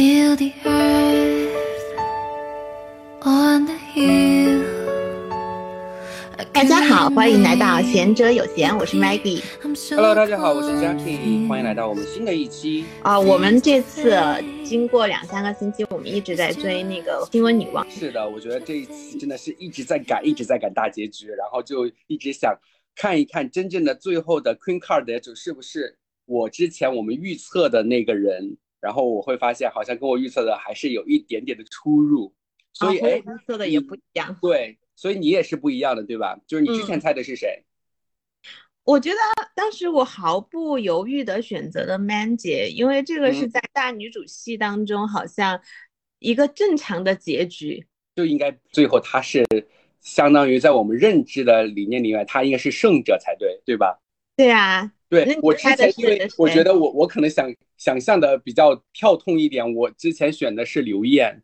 feel the earth on the hill. 大家好，欢迎来到贤者有闲，我是 Maggie。Hello，大家好，我是 Jackie，欢迎来到我们新的一期。啊、我们这次经过两三个星期，我们一直在追那个新闻女王。是的，我觉得这一期真的是一直在赶，一直在赶大结局，然后就一直想看一看真正的最后的 Queen Card 得主是不是我之前我们预测的那个人。然后我会发现，好像跟我预测的还是有一点点的出入。所以，啊哎、预测的也不一样。对，所以你也是不一样的，对吧？就是你之前猜的是谁？我觉得当时我毫不犹豫的选择了 Man 姐，因为这个是嗯在大女主戏当中好像一个正常的结局。就应该最后她是相当于在我们认知的理念里面，她应该是胜者才对，对吧？对啊，对我之前，因为我觉得我我可能想想象的比较跳痛一点，我之前选的是刘艳，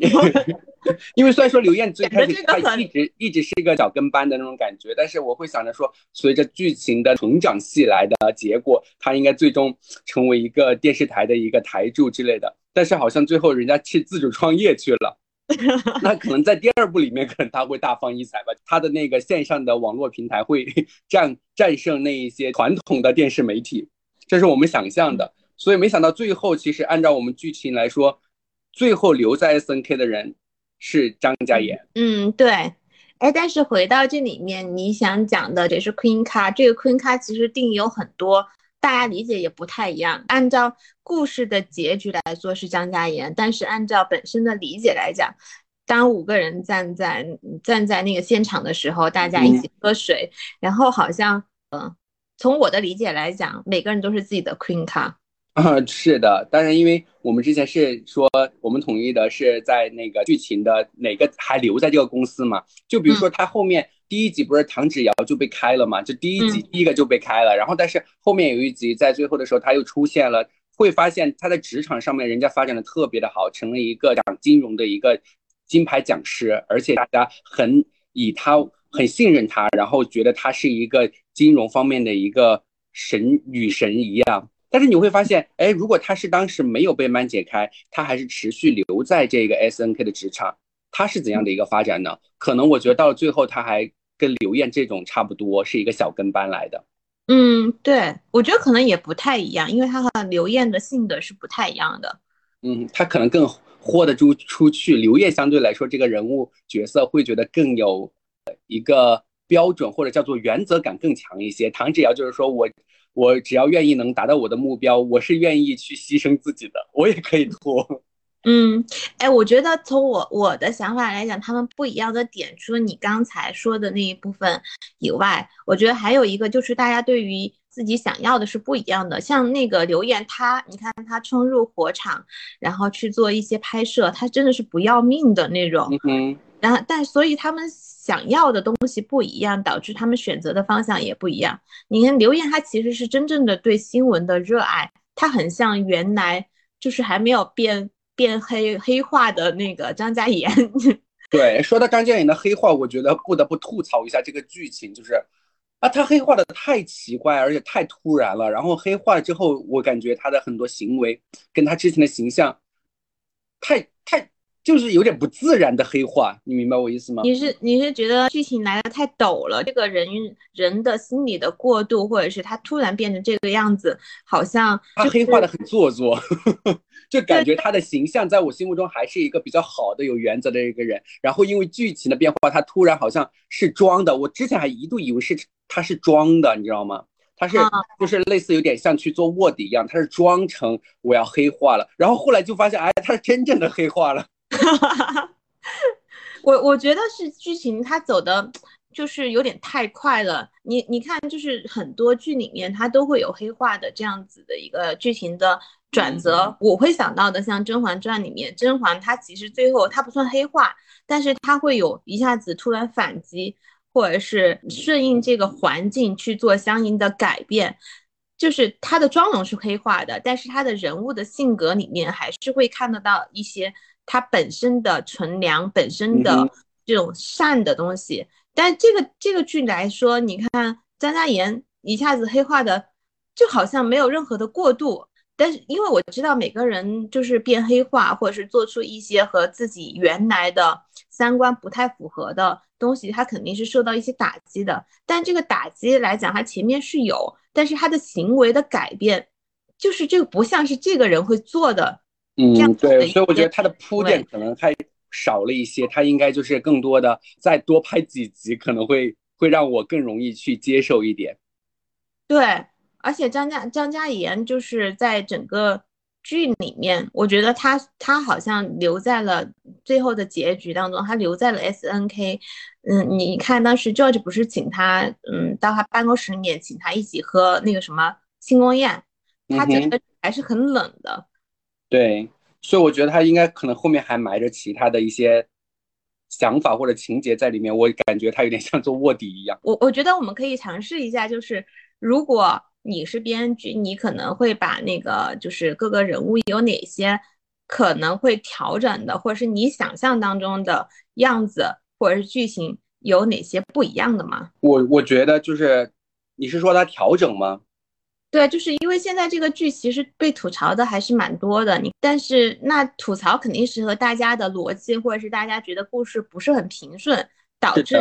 因为虽然说刘艳最开始她一直一直是一个小跟班的那种感觉，但是我会想着说，随着剧情的成长戏来的结果，她应该最终成为一个电视台的一个台柱之类的。但是好像最后人家去自主创业去了。那可能在第二部里面，可能他会大放异彩吧。他的那个线上的网络平台会 战战胜那一些传统的电视媒体，这是我们想象的。所以没想到最后，其实按照我们剧情来说，最后留在 SNK 的人是张嘉妍。嗯，对。哎，但是回到这里面，你想讲的也是 Queen 卡，这个 Queen 卡其实定义有很多，大家理解也不太一样。按照故事的结局来说是张嘉妍，但是按照本身的理解来讲，当五个人站在站在那个现场的时候，大家一起喝水，然后好像，嗯、从我的理解来讲，每个人都是自己的 Queen 卡。啊，是的，当然，因为我们之前是说，我们统一的是在那个剧情的哪个还留在这个公司嘛？就比如说他后面第一集不是唐芷瑶就被开了嘛？就第一集第一个就被开了，然后但是后面有一集在最后的时候他又出现了，会发现他在职场上面人家发展的特别的好，成了一个讲金融的一个金牌讲师，而且大家很以他很信任他，然后觉得他是一个金融方面的一个神女神一样。但是你会发现，哎，如果他是当时没有被曼解开，他还是持续留在这个 SNK 的职场，他是怎样的一个发展呢？可能我觉得到了最后，他还跟刘艳这种差不多，是一个小跟班来的。嗯，对，我觉得可能也不太一样，因为他和刘艳的性格是不太一样的。嗯，他可能更豁得出出去。刘烨相对来说，这个人物角色会觉得更有一个标准或者叫做原则感更强一些。唐芷瑶就是说我我只要愿意能达到我的目标，我是愿意去牺牲自己的，我也可以拖。嗯，哎，我觉得从我我的想法来讲，他们不一样的点，除了你刚才说的那一部分以外，我觉得还有一个就是大家对于自己想要的是不一样的。像那个刘艳，她你看她冲入火场，然后去做一些拍摄，她真的是不要命的那种。然后，但所以他们想要的东西不一样，导致他们选择的方向也不一样。你看刘艳，她其实是真正的对新闻的热爱，她很像原来就是还没有变变黑黑化的那个张嘉妍。对，说到张嘉妍的黑化，我觉得不得不吐槽一下这个剧情，就是啊，他黑化的太奇怪，而且太突然了。然后黑化之后，我感觉他的很多行为跟他之前的形象太太就是有点不自然的黑化，你明白我意思吗？你是你是觉得剧情来的太陡了，这个人人的心理的过度，或者是他突然变成这个样子，好像他就是黑化的很做作，就感觉他的形象在我心目中还是一个比较好的、有原则的一个人。然后因为剧情的变化，他突然好像是装的。我之前还一度以为是他是装的，你知道吗？他是啊就是类似有点像去做卧底一样，他是装成我要黑化了。然后后来就发现，哎，他是真正的黑化了。我我觉得是剧情它走的，就是有点太快了。你你看，就是很多剧里面它都会有黑化的这样子的一个剧情的转折。我会想到的，像《甄嬛传》里面，甄嬛她其实最后她不算黑化，但是她会有一下子突然反击，或者是顺应这个环境去做相应的改变。就是她的妆容是黑化的，但是她的人物的性格里面还是会看得到一些她本身的纯良、本身的这种善的东西。但这个这个剧来说，你看张嘉妍一下子黑化的，就好像没有任何的过渡，但是因为我知道每个人就是变黑化，或者是做出一些和自己原来的三观不太符合的东西，他肯定是受到一些打击的。但这个打击来讲，他前面是有，但是他的行为的改变，就是这个不像是这个人会做的。嗯，对，所以我觉得他的铺垫可能还少了一些，他应该就是更多的再多拍几集，可能会会让我更容易去接受一点。对，而且张嘉张嘉妍就是在整个剧里面，我觉得他他好像留在了最后的结局当中，他留在了 S N K。嗯，你看当时 George 不是请他，嗯，到他办公室里面请他一起喝那个什么庆功宴，他觉得还是很冷的。对，所以我觉得他应该可能后面还埋着其他的一些想法或者情节在里面。我感觉他有点像做卧底一样。我我觉得我们可以尝试一下，就是如果你是编剧，你可能会把那个就是各个人物有哪些可能会调整的，或者是你想象当中的样子，或者是剧情有哪些不一样的吗？我我觉得就是你是说他调整吗？对，就是因为现在这个剧其实被吐槽的还是蛮多的，你但是那吐槽肯定是和大家的逻辑或者是大家觉得故事不是很平顺导致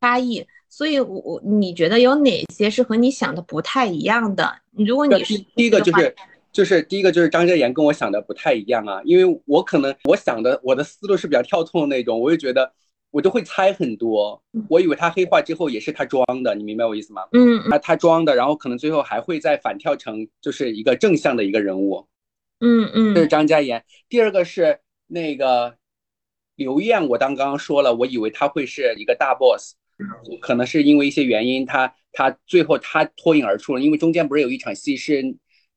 差异，所以我我你觉得有哪些是和你想的不太一样的？如果你是第一个就是就是第一个就是张嘉妍跟我想的不太一样啊，因为我可能我想的我的思路是比较跳脱的那种，我就觉得。我就会猜很多，我以为他黑化之后也是他装的，你明白我意思吗？嗯，他他装的，然后可能最后还会再反跳成就是一个正向的一个人物。嗯嗯，这是张嘉妍。第二个是那个刘艳，我刚刚说了，我以为他会是一个大 boss，可能是因为一些原因，他他最后他脱颖而出了，因为中间不是有一场戏是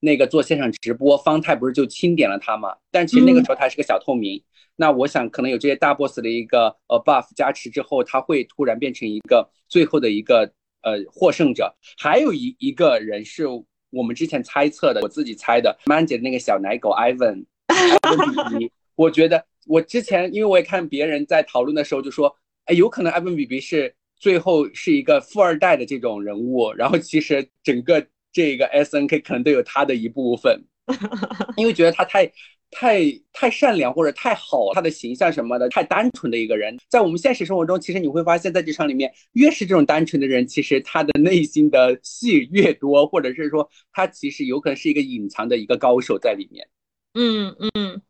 那个做现场直播，方太不是就钦点了他嘛？但其实那个时候他是个小透明。那我想可能有这些大 boss 的一个呃 buff 加持之后，他会突然变成一个最后的一个呃获胜者。还有一一个人是我们之前猜测的，我自己猜的，Man 姐的那个小奶狗 Ivan，我觉得我之前因为我也看别人在讨论的时候就说，哎，有可能 Ivan B B 是最后是一个富二代的这种人物，然后其实整个这个 S N K 可能都有他的一部分，因为觉得他太。太太善良或者太好，他的形象什么的太单纯的一个人，在我们现实生活中，其实你会发现在职场里面，越是这种单纯的人，其实他的内心的戏越多，或者是说他其实有可能是一个隐藏的一个高手在里面。嗯嗯，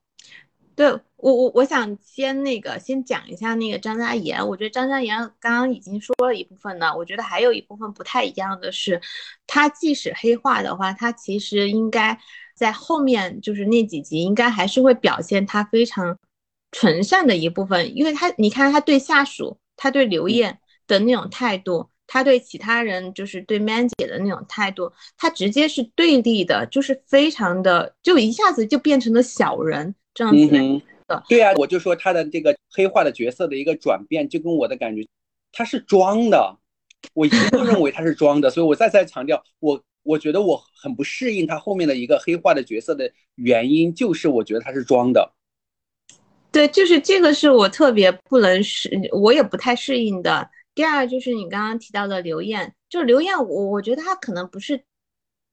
对我我我想先那个先讲一下那个张嘉妍，我觉得张嘉妍刚刚已经说了一部分呢，我觉得还有一部分不太一样的是，他即使黑化的话，他其实应该。在后面就是那几集，应该还是会表现他非常纯善的一部分，因为他你看他对下属，他对刘烨的那种态度，他对其他人就是对 Man 姐的那种态度，他直接是对立的，就是非常的，就一下子就变成了小人这样子的。对啊，我就说他的这个黑化的角色的一个转变，就跟我的感觉，他是装的，我一度认为他是装的，所以我再再强调我。我觉得我很不适应他后面的一个黑化的角色的原因，就是我觉得他是装的。对，就是这个是我特别不能适，我也不太适应的。第二就是你刚刚提到的刘艳，就是刘艳，我我觉得他可能不是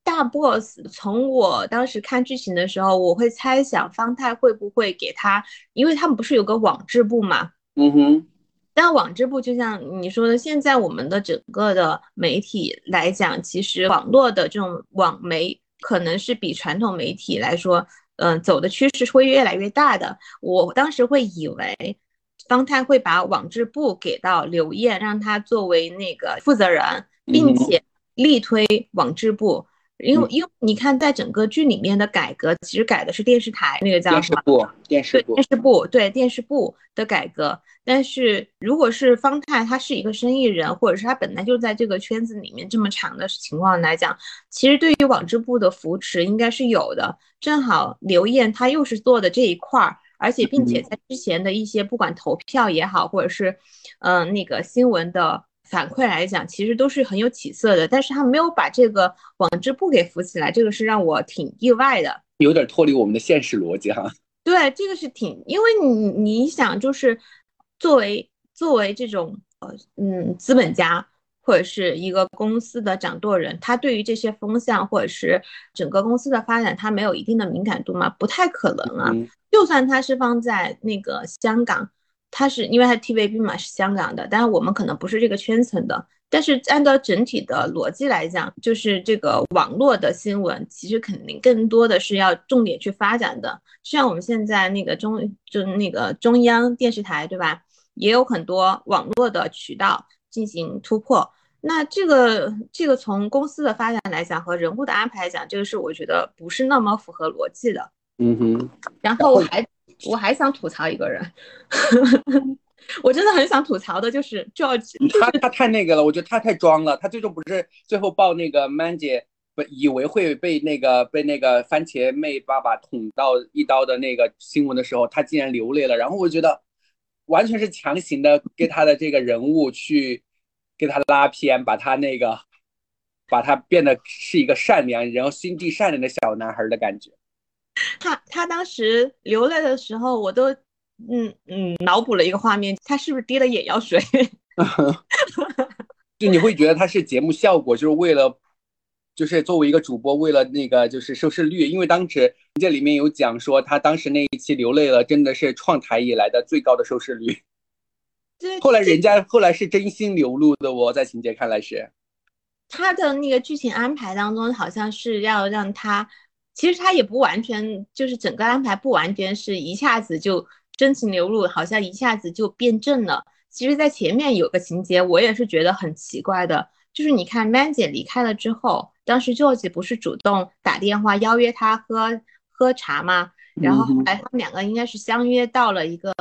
大 boss。从我当时看剧情的时候，我会猜想方太会不会给他，因为他们不是有个网志部嘛？嗯哼。但网织部就像你说的，现在我们的整个的媒体来讲，其实网络的这种网媒可能是比传统媒体来说，嗯，走的趋势会越来越大的。我当时会以为方太会把网织部给到刘燕，让他作为那个负责人，并且力推网织部。因为因为你看，在整个剧里面的改革，其实改的是电视台那个叫什么？电视部，电视部，对电视部的改革。但是如果是方太，他是一个生意人，或者是他本来就在这个圈子里面这么长的情况来讲，其实对于网织部的扶持应该是有的。正好刘燕他又是做的这一块儿，而且并且在之前的一些不管投票也好，或者是嗯那个新闻的。反馈来讲，其实都是很有起色的，但是他没有把这个网织部给扶起来，这个是让我挺意外的，有点脱离我们的现实逻辑哈。对，这个是挺，因为你你想，就是作为作为这种呃嗯资本家。或者是一个公司的掌舵人，他对于这些风向或者是整个公司的发展，他没有一定的敏感度吗？不太可能啊。嗯就算他是放在那个香港，他是因为他 TVB 嘛是香港的，但是我们可能不是这个圈层的。但是按照整体的逻辑来讲，就是这个网络的新闻，其实肯定更多的是要重点去发展的。像我们现在那个中，就那个中央电视台，对吧？也有很多网络的渠道进行突破。那这个这个从公司的发展来讲和人物的安排来讲，这个是我觉得不是那么符合逻辑的。嗯哼，然后还我还想吐槽一个人，我真的很想吐槽的就是 George，他他太那个了，我觉得他太装了。他最终不是最后抱那个 Man 姐，不以为会被那个被那个番茄妹爸爸捅到一刀的那个新闻的时候，他竟然流泪了。然后我觉得完全是强行的给他的这个人物去给他拉偏，把他那个把他变得是一个善良，然后心地善良的小男孩的感觉。他他当时流泪的时候，我都嗯嗯脑补了一个画面，他是不是滴了眼药水？就你会觉得他是节目效果，就是为了，就是作为一个主播，为了那个就是收视率，因为当时这里面有讲说他当时那一期流泪了，真的是创台以来的最高的收视率。后来人家后来是真心流露的哦，在情节看来是，他的那个剧情安排当中，好像是要让他，其实他也不完全，就是整个安排不完全是一下子就真情流露，好像一下子就变正了。其实，在前面有个情节，我也是觉得很奇怪的，就是你看 Man 姐离开了之后，当时 George 不是主动打电话邀约她喝喝茶吗？然后后来他们两个应该是相约到了一个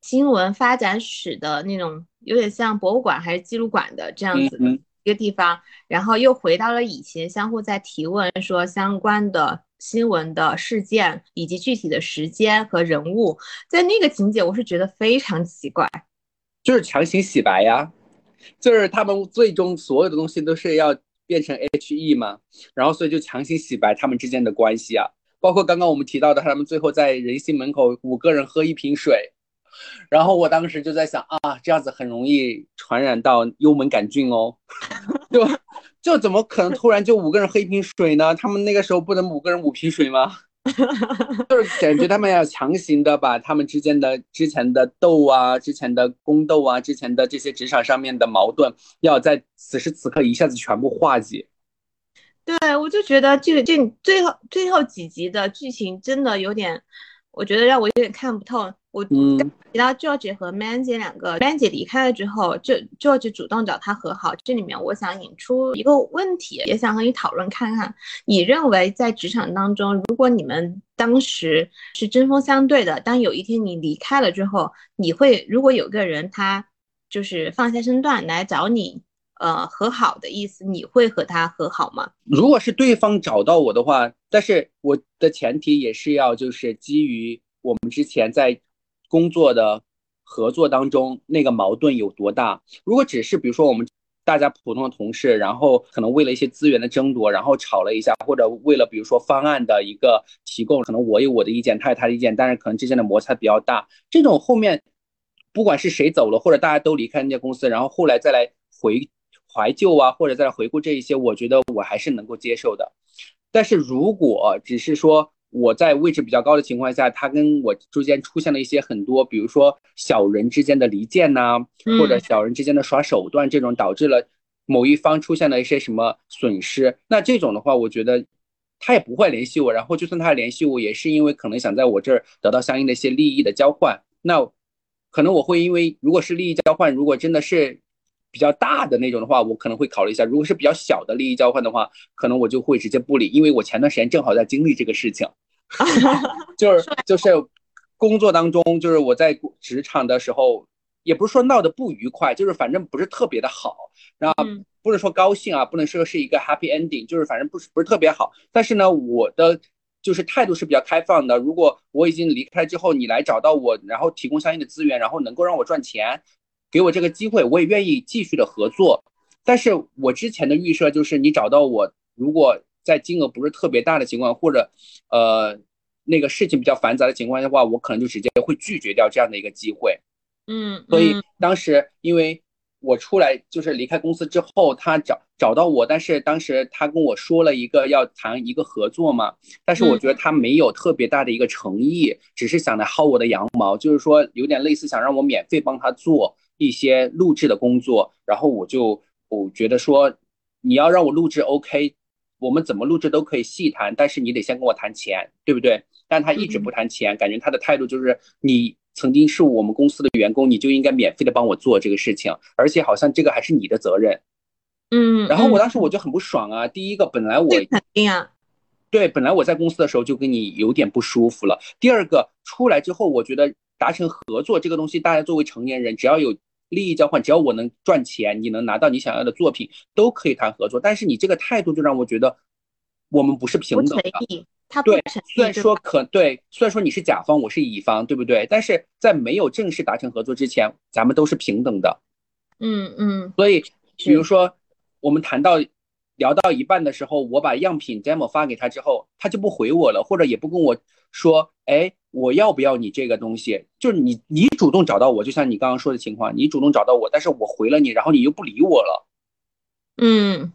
新闻发展史的那种，有点像博物馆还是记录馆的这样子的嗯一个地方，然后又回到了以前，相互在提问说相关的新闻的事件以及具体的时间和人物，在那个情节我是觉得非常奇怪。就是强行洗白呀，就是他们最终所有的东西都是要变成 H E 嘛，然后所以就强行洗白他们之间的关系啊，包括刚刚我们提到的，他们最后在人心门口五个人喝一瓶水，然后我当时就在想啊，这样子很容易传染到幽门杆菌哦，就就怎么可能突然就五个人喝一瓶水呢？他们那个时候不能五个人五瓶水吗？就是感觉他们要强行的把他们之间的之前的斗啊、之前的宫斗啊、之前的这些职场上面的矛盾，要在此时此刻一下子全部化解。对，我就觉得这个这最后最后几集的剧情真的有点，我觉得让我有点看不透。我嗯提到 George 和 Man 姐两个，Man 姐离开了之后，就 George 主动找他和好。这里面我想引出一个问题，也想和你讨论看看。你认为在职场当中，如果你们当时是针锋相对的，当有一天你离开了之后，你会如果有个人他就是放下身段来找你，呃和好的意思，你会和他和好吗？如果是对方找到我的话，但是我的前提也是要就是基于我们之前在工作的合作当中那个矛盾有多大。如果只是比如说我们大家普通的同事，然后可能为了一些资源的争夺，然后吵了一下，或者为了比如说方案的一个提供，可能我有我的意见，他有他的意见，但是可能之间的摩擦比较大，这种后面不管是谁走了，或者大家都离开那家公司，然后后来再来回怀旧啊，或者再来回顾这一些，我觉得我还是能够接受的。但是如果只是说我在位置比较高的情况下，他跟我之间出现了一些很多，比如说小人之间的离间呐、嗯或者小人之间的耍手段，这种导致了某一方出现了一些什么损失，那这种的话，我觉得他也不会联系我，然后就算他联系我，也是因为可能想在我这儿得到相应的一些利益的交换。那可能我会因为如果是利益交换，如果真的是比较大的那种的话，我可能会考虑一下；如果是比较小的利益交换的话，可能我就会直接不理，因为我前段时间正好在经历这个事情，就是就是工作当中，就是我在职场的时候，也不是说闹得不愉快，就是反正不是特别的好，然后嗯不能说高兴啊，不能说是一个 happy ending，就是反正不是不是特别好。但是呢，我的就是态度是比较开放的。如果我已经离开之后，你来找到我，然后提供相应的资源，然后能够让我赚钱，给我这个机会，我也愿意继续的合作。但是我之前的预设就是，你找到我，如果在金额不是特别大的情况，或者呃那个事情比较繁杂的情况下的话，我可能就直接会拒绝掉这样的一个机会。嗯，所以嗯当时因为我出来就是离开公司之后，他找找到我，但是当时他跟我说了一个要谈一个合作嘛，但是我觉得他没有特别大的一个诚意，只是想来薅我的羊毛，就是说有点类似想让我免费帮他做一些录制的工作，然后我就我觉得说你要让我录制 OK，我们怎么录制都可以细谈，但是你得先跟我谈钱，对不对？但他一直不谈钱，感觉他的态度就是你。曾经是我们公司的员工，你就应该免费的帮我做这个事情，而且好像这个还是你的责任。嗯，然后我当时我就很不爽啊。第一个，本来我肯定啊，对，本来我在公司的时候就跟你有点不舒服了。第二个，出来之后，我觉得达成合作这个东西，大家作为成年人，只要有利益交换，只要我能赚钱，你能拿到你想要的作品，都可以谈合作。但是你这个态度就让我觉得我们不是平等的。他对，虽然说可对，虽然说你是甲方，我是乙方，对不对？但是在没有正式达成合作之前，咱们都是平等的。嗯嗯。所以，比如说我们谈到聊到一半的时候，我把样品 demo 发给他之后，他就不回我了，或者也不跟我说，哎，我要不要你这个东西？就是你你主动找到我，就像你刚刚说的情况，你主动找到我，但是我回了你，然后你又不理我了。嗯，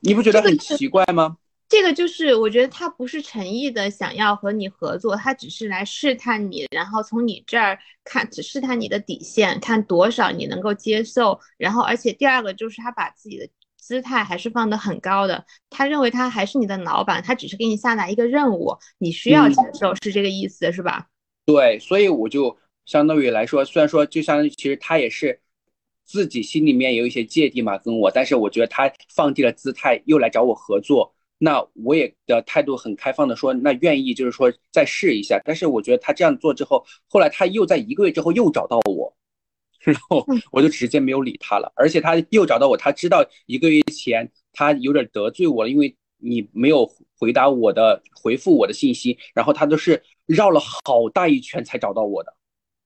你不觉得很奇怪吗？这个就是我觉得他不是诚意的想要和你合作，他只是来试探你，然后从你这儿看，只试探你的底线，看多少你能够接受。然后，而且第二个就是他把自己的姿态还是放得很高的，他认为他还是你的老板，他只是给你下达一个任务，你需要接受，是这个意思，是吧？对，所以我就相当于来说，虽然说就相当于其实他也是自己心里面有一些芥蒂嘛，跟我，但是我觉得他放低了姿态，又来找我合作。那我也的态度很开放的说，那愿意就是说再试一下。但是我觉得他这样做之后，后来他又在一个月之后又找到我，然后我就直接没有理他了。而且他又找到我，他知道一个月前他有点得罪我了，因为你没有回答我的回复我的信息，然后他都是绕了好大一圈才找到我的。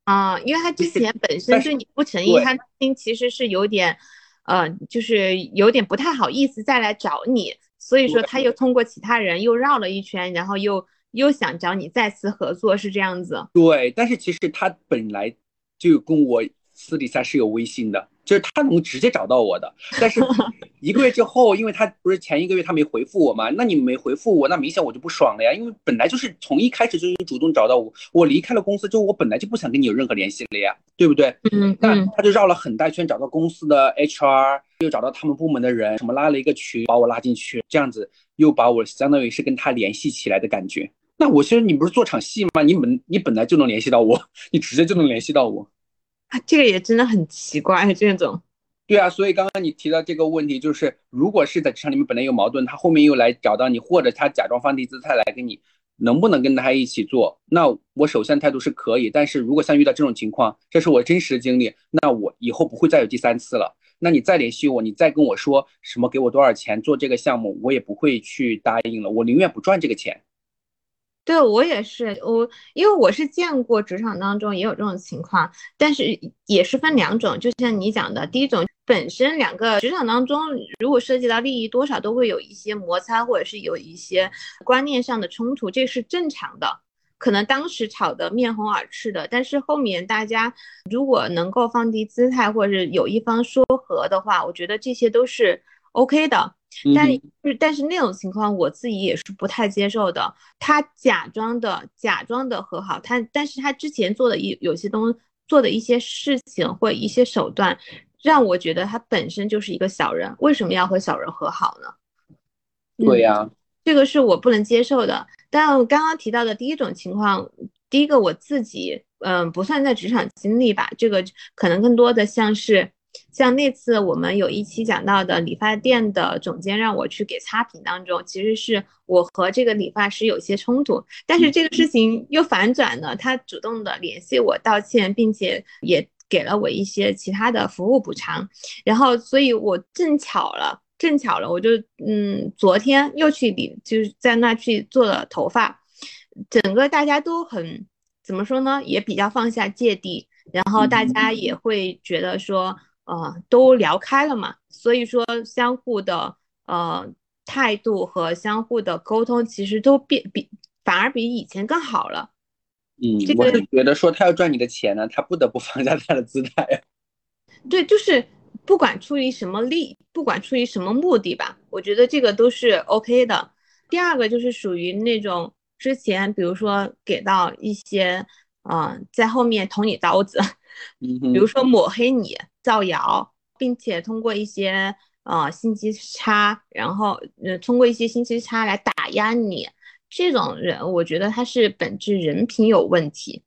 啊，因为他之前本身对你不诚意，他心其实是有点，呃，就是有点不太好意思再来找你。所以说，他又通过其他人又绕了一圈，然后又又想找你再次合作，是这样子。对，但是其实他本来就跟我私底下是有微信的，就是他能直接找到我的。但是一个月之后，因为他不是前一个月他没回复我嘛，那你没回复我，那明显我就不爽了呀。因为本来就是从一开始就主动找到我，我离开了公司之后，我本来就不想跟你有任何联系了呀，对不对？嗯。那他就绕了很大圈找到公司的 HR。又找到他们部门的人，什么拉了一个群，把我拉进去，这样子又把我相当于是跟他联系起来的感觉。那我其实你不是做场戏吗？你本你本来就能联系到我，你直接就能联系到我。啊，这个也真的很奇怪，这种。对啊，所以刚刚你提到这个问题，就是如果是在职场里面本来有矛盾，他后面又来找到你，或者他假装放低姿态来跟你，能不能跟他一起做？那我首先态度是可以，但是如果像遇到这种情况，这是我真实的经历，那我以后不会再有第三次了。那你再联系我，你再跟我说什么给我多少钱做这个项目，我也不会去答应了。我宁愿不赚这个钱。对我也是，我因为我是见过职场当中也有这种情况，但是也是分两种，就像你讲的，第一种本身两个职场当中如果涉及到利益，多少都会有一些摩擦，或者是有一些观念上的冲突，这是正常的。可能当时吵得面红耳赤的，但是后面大家如果能够放低姿态，或者是有一方说和的话，我觉得这些都是 OK 的。但是但是那种情况我自己也是不太接受的。他假装的假装的和好，他但是他之前做的一有些东做的一些事情或一些手段，让我觉得他本身就是一个小人。为什么要和小人和好呢？对呀。这个是我不能接受的。但我刚刚提到的第一种情况，第一个我自己，嗯，不算在职场经历吧，这个可能更多的像是，像那次我们有一期讲到的理发店的总监让我去给差评当中，其实是我和这个理发师有些冲突，但是这个事情又反转了，他主动的联系我道歉，并且也给了我一些其他的服务补偿，然后所以我正巧了。正巧了，我就嗯，昨天又去理，就是在那去做了头发，整个大家都很怎么说呢，也比较放下芥蒂，然后大家也会觉得说，呃，都聊开了嘛，所以说相互的呃态度和相互的沟通，其实都变比反而比以前更好了。嗯，我是觉得说他要赚你的钱呢，他不得不放下他的姿态。对，就是。不管出于什么利，不管出于什么目的吧，我觉得这个都是 OK 的。第二个就是属于那种之前，比如说给到一些，嗯，在后面捅你刀子，比如说抹黑你、造谣，并且通过一些呃信息差，然后呃通过一些信息差来打压你，这种人，我觉得他是本质人品有问题。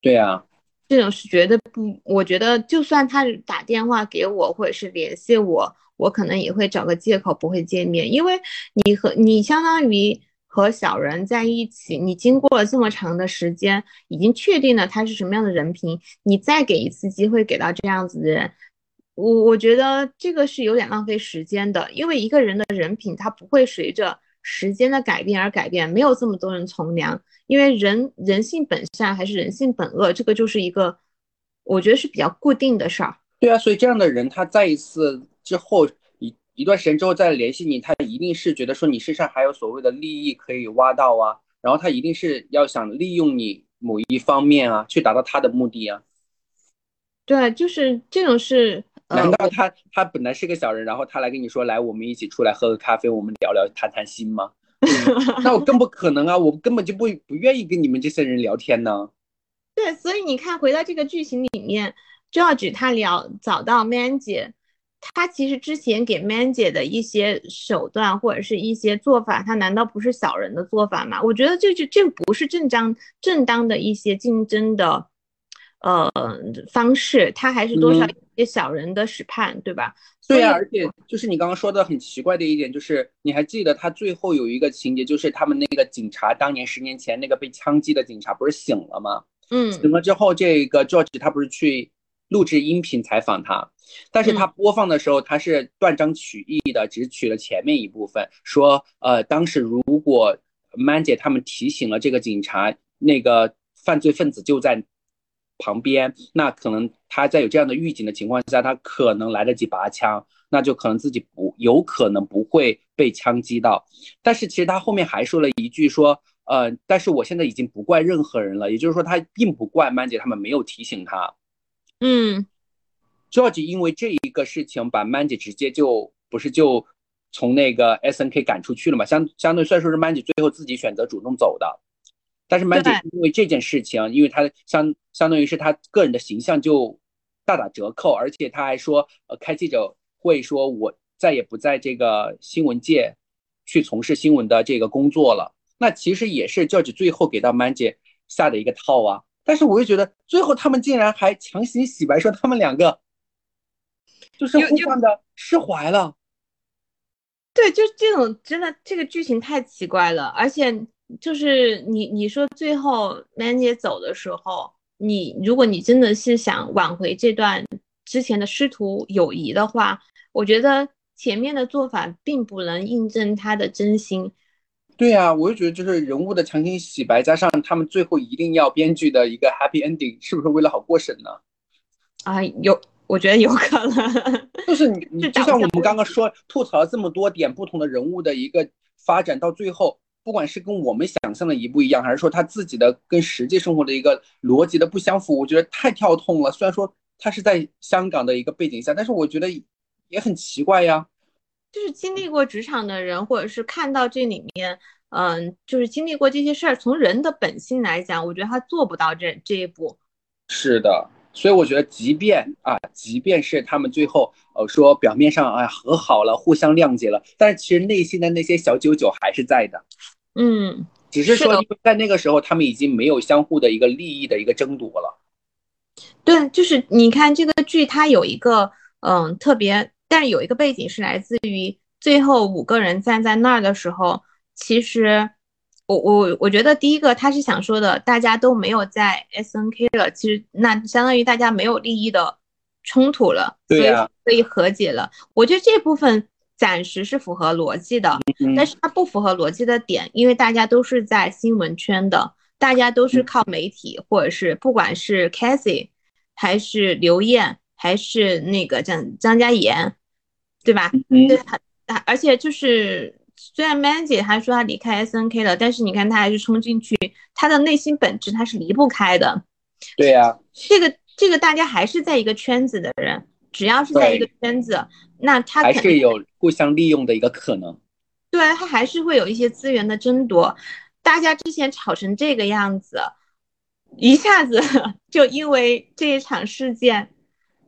对啊。这种是绝对不，我觉得就算他打电话给我，或者是联系我，我可能也会找个借口不会见面，因为你和你相当于和小人在一起，你经过了这么长的时间，已经确定了他是什么样的人品，你再给一次机会给到这样子的人，我我觉得这个是有点浪费时间的，因为一个人的人品他不会随着时间的改变而改变，没有这么多人从良。因为人人性本善还是人性本恶，这个就是一个，我觉得是比较固定的事儿。对啊，所以这样的人他再一次之后一一段时间之后再联系你，他一定是觉得说你身上还有所谓的利益可以挖到啊，然后他一定是要想利用你某一方面啊，去达到他的目的啊。对，就是这种是。难道他他本来是个小人，然后他来跟你说来，我们一起出来喝个咖啡，我们聊聊谈谈心吗？那我更不可能啊！我根本就不不愿意跟你们这些人聊天呢。对，所以你看，回到这个剧情里面，George 他聊找到 Man 姐，他其实之前给 Man 姐的一些手段或者是一些做法，他难道不是小人的做法吗？我觉得这就这不是正当正当的一些竞争的。呃，方式他还是多少一些小人的审判，对吧？对呀，而且就是你刚刚说的很奇怪的一点，就是你还记得他最后有一个情节，就是他们那个警察当年十年前那个被枪击的警察不是醒了吗？嗯，醒了之后，这个 George 他不是去录制音频采访他，但是他播放的时候他是断章取义的，只取了前面一部分，说呃，当时如果 Man 姐他们提醒了这个警察，那个犯罪分子就在。旁边，那可能他在有这样的预警的情况下，他可能来得及拔枪，那就可能自己不有可能不会被枪击到。但是其实他后面还说了一句说，呃，但是我现在已经不怪任何人了，也就是说他并不怪曼姐他们没有提醒他。嗯，George 因为这一个事情把 Mandy 直接就不是就从那个 SNK 赶出去了嘛，相相对算说是 Mandy 最后自己选择主动走的。但是 Mandy 因为这件事情，因为他相相当于是他个人的形象就大打折扣，而且他还说，呃，开记者会说，我再也不在这个新闻界去从事新闻的这个工作了。那其实也是 George 最后给到 Mandy 下的一个套啊。但是我又觉得，最后他们竟然还强行洗白，说他们两个就是互换的释怀了。对，就这种真的这个剧情太奇怪了，而且。就是你，你说最后曼姐走的时候，你如果你真的是想挽回这段之前的师徒友谊的话，我觉得前面的做法并不能印证他的真心。对呀，我就觉得就是人物的强行洗白，加上他们最后一定要编剧的一个 happy ending，是不是为了好过审呢？啊，有，我觉得有可能。就是你，你就像我们刚刚说吐槽了这么多点不同的人物的一个发展，到最后。不管是跟我们想象的一不一样，还是说他自己的跟实际生活的一个逻辑的不相符，我觉得太跳痛了。虽然说他是在香港的一个背景下，但是我觉得也很奇怪呀。就是经历过职场的人，或者是看到这里面，嗯，就是经历过这些事儿，从人的本性来讲，我觉得他做不到这这一步。是的，所以我觉得，即便啊，即便是他们最后呃说表面上哎和好了，互相谅解了，但是其实内心的那些小九九还是在的。嗯，只是说在那个时候，他们已经没有相互的一个利益的一个争夺了。对，就是你看这个剧，它有一个嗯特别，但是有一个背景是来自于最后五个人站在那儿的时候，其实我我我觉得第一个他是想说的，大家都没有在 S N K 了，其实那相当于大家没有利益的冲突了，所以可以和解了。我觉得这部分。暂时是符合逻辑的，但是它不符合逻辑的点，因为大家都是在新闻圈的，大家都是靠媒体，或者是不管是 Cassie 还是刘艳，还是那个张张嘉妍，对吧？对，而且就是虽然 Man 姐她说她离开 SNK 了，但是你看她还是冲进去，她的内心本质她是离不开的。对呀，这个这个大家还是在一个圈子的人。只要是在一个圈子，那他还是有互相利用的一个可能。对他还是会有一些资源的争夺。大家之前吵成这个样子，一下子 就因为这一场事件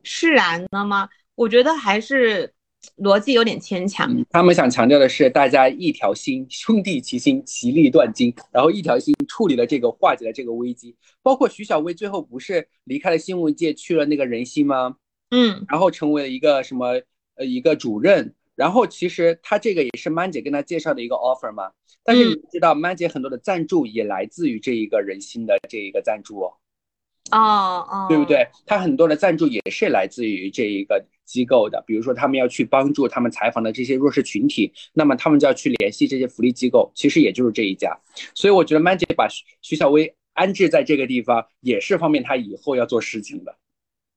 释然了吗？我觉得还是逻辑有点牵强。嗯，他们想强调的是大家一条心，兄弟齐心，其利断金，然后一条心处理了这个，化解了这个危机。包括徐小薇最后不是离开了新闻界，去了那个人心吗？嗯然后成为了一个什么呃一个主任。然后其实他这个也是曼姐跟他介绍的一个 offer 嘛。但是你知道，曼姐很多的赞助也来自于这一个人心的这一个赞助哦。哦哦，对不？对？他很多的赞助也是来自于这一个机构的，比如说他们要去帮助他们采访的这些弱势群体，那么他们就要去联系这些福利机构，其实也就是这一家。所以我觉得 Magic 把徐徐小薇安置在这个地方，也是方便她以后要做事情的。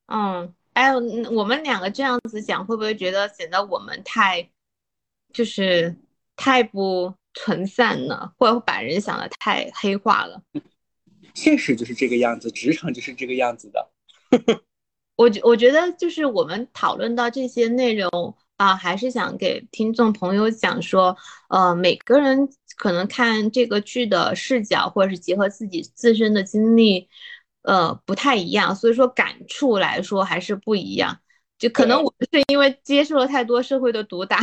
嗯，哎，嗯我们两个这样子讲，会不会觉得显得我们太就是太不纯善呢？或者把人想的太黑化了？现实就是这个样子，职场就是这个样子的。我觉我觉得就是我们讨论到这些内容啊，还是想给听众朋友讲说，呃，每个人可能看这个剧的视角，或者是结合自己自身的经历，呃，不太一样，所以说感触来说还是不一样。就可能我是因为接受了太多社会的毒打，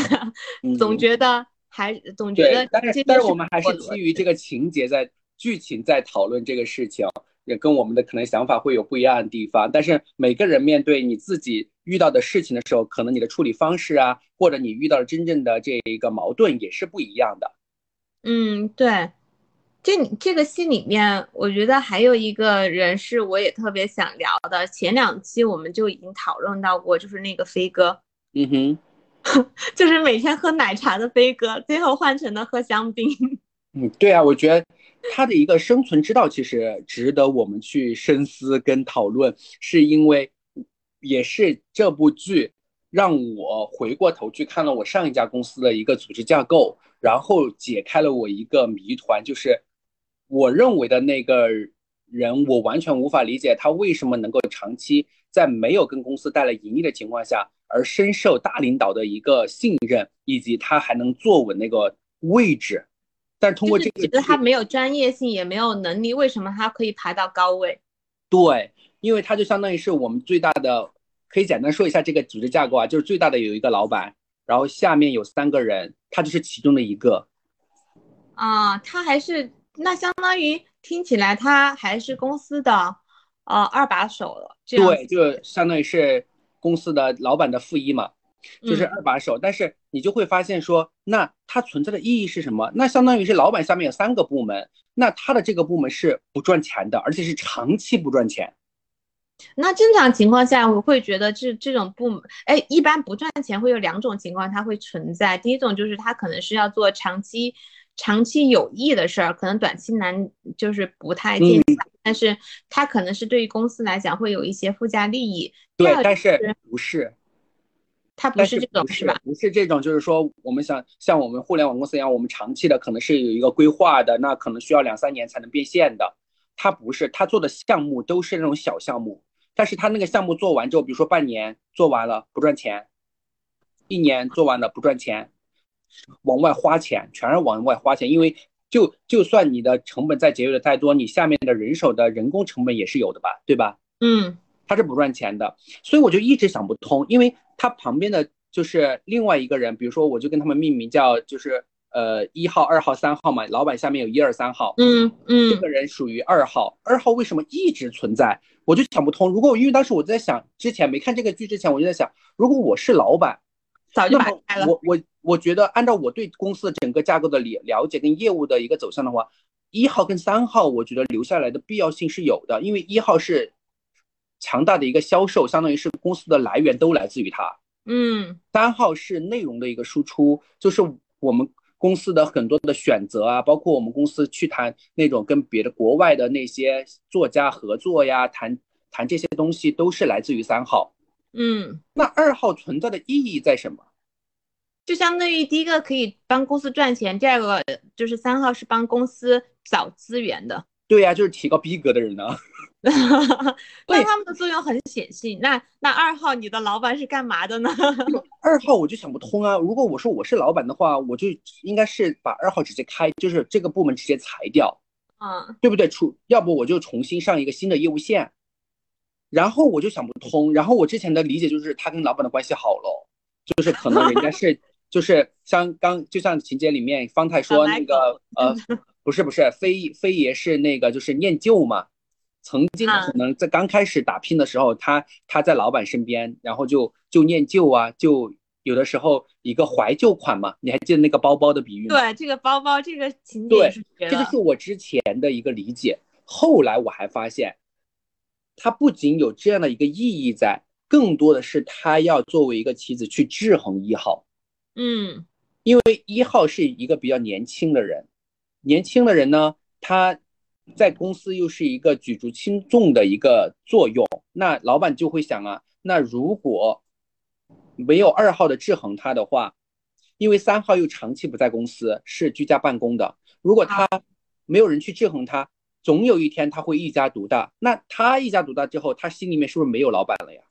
总。嗯觉得还总觉得，但是但是我们还是基于这个情节在剧情在讨论这个事情，也跟我们的可能想法会有不一样的地方。但是每个人面对你自己遇到的事情的时候，可能你的处理方式啊，或者你遇到了真正的这一个矛盾也是不一样的。嗯，对，这这个戏里面，我觉得还有一个人是我也特别想聊的。前两期我们就已经讨论到过，就是那个飞哥，嗯哼，就是每天喝奶茶的飞哥，最后换成了喝香槟。嗯，对啊，我觉得他的一个生存之道其实值得我们去深思跟讨论，是因为也是这部剧让我回过头去看了我上一家公司的一个组织架构，然后解开了我一个谜团，就是我认为的那个人，我完全无法理解他为什么能够长期在没有跟公司带来盈利的情况下，而深受大领导的一个信任，以及他还能坐稳那个位置。但是通过这个剧觉得他没有专业性，也没有能力，为什么他可以爬到高位？对，因为他就相当于是我们最大的，可以简单说一下这个组织架构啊，就是最大的有一个老板，然后下面有三个人，他就是其中的一个。啊，他还是那相当于听起来他还是公司的呃二把手了，对，就相当于是公司的老板的副一嘛，就是嗯二把手。但是你就会发现说，那它存在的意义是什么？那相当于是老板下面有三个部门，那他的这个部门是不赚钱的，而且是长期不赚钱。那正常情况下，我会觉得这这种部门，哎，一般不赚钱会有两种情况，它会存在。第一种就是它可能是要做长期、长期有益的事儿，可能短期难就是不太见嗯效，但是它可能是对于公司来讲会有一些附加利益。对但是不是。他不是是这种不是吧？不是这种，就是说我们想像我们互联网公司一样，我们长期的可能是有一个规划的，那可能需要两三年才能变现的。它不是，它做的项目都是那种小项目，但是它那个项目做完之后，比如说半年做完了不赚钱，一年做完了不赚钱，往外花钱，全是往外花钱，因为就就算你的成本再节约的再多，你下面的人手的人工成本也是有的吧，对吧？嗯他是不赚钱的，所以我就一直想不通，因为他旁边的就是另外一个人，比如说我就跟他们命名叫就是呃一号、二号、三号嘛，老板下面有一二三号，嗯嗯这嗯个人属于二号，二号为什么一直存在？我就想不通。如果因为当时我在想，之前没看这个剧之前，我就在想，如果我是老板，早就那么把开了。我我我觉得按照我对公司整个架构的理了解跟业务的一个走向的话，一号跟三号，我觉得留下来的必要性是有的，因为一号是强大的一个销售，相当于是公司的来源都来自于它。嗯三号是内容的一个输出，就是我们公司的很多的选择啊，包括我们公司去谈那种跟别的国外的那些作家合作呀，谈谈这些东西都是来自于三号。嗯，那二号存在的意义在什么？就相当于第一个可以帮公司赚钱，第二个就是三号是帮公司找资源的。对呀、就是提高逼格的人呢、那他们的作用很显性。那那二号，你的老板是干嘛的呢？二号我就想不通啊！如果我说我是老板的话，我就应该是把二号直接开，就是这个部门直接裁掉，嗯，对不对？出要不我就重新上一个新的业务线。然后我就想不通，然后我之前的理解就是他跟老板的关系好了，就是可能人家是 就是像刚就像情节里面方太说那个呃不是不是飞飞爷是那个就是念旧嘛。曾经可能在刚开始打拼的时候，他他在老板身边，然后就就念旧啊，就有的时候一个怀旧款嘛。你还记得那个包包的比喻吗？对，这个包包这个情节，对，这个是我之前的一个理解。后来我还发现，它不仅有这样的一个意义在，更多的是他要作为一个棋子去制衡一号。嗯，因为一号是一个比较年轻的人，年轻的人呢，他。在公司又是一个举足轻重的一个作用，那老板就会想啊，那如果没有二号的制衡他的话，因为三号又长期不在公司，是居家办公的，如果他没有人去制衡他，总有一天他会一家独大。那他一家独大之后，他心里面是不是没有老板了呀？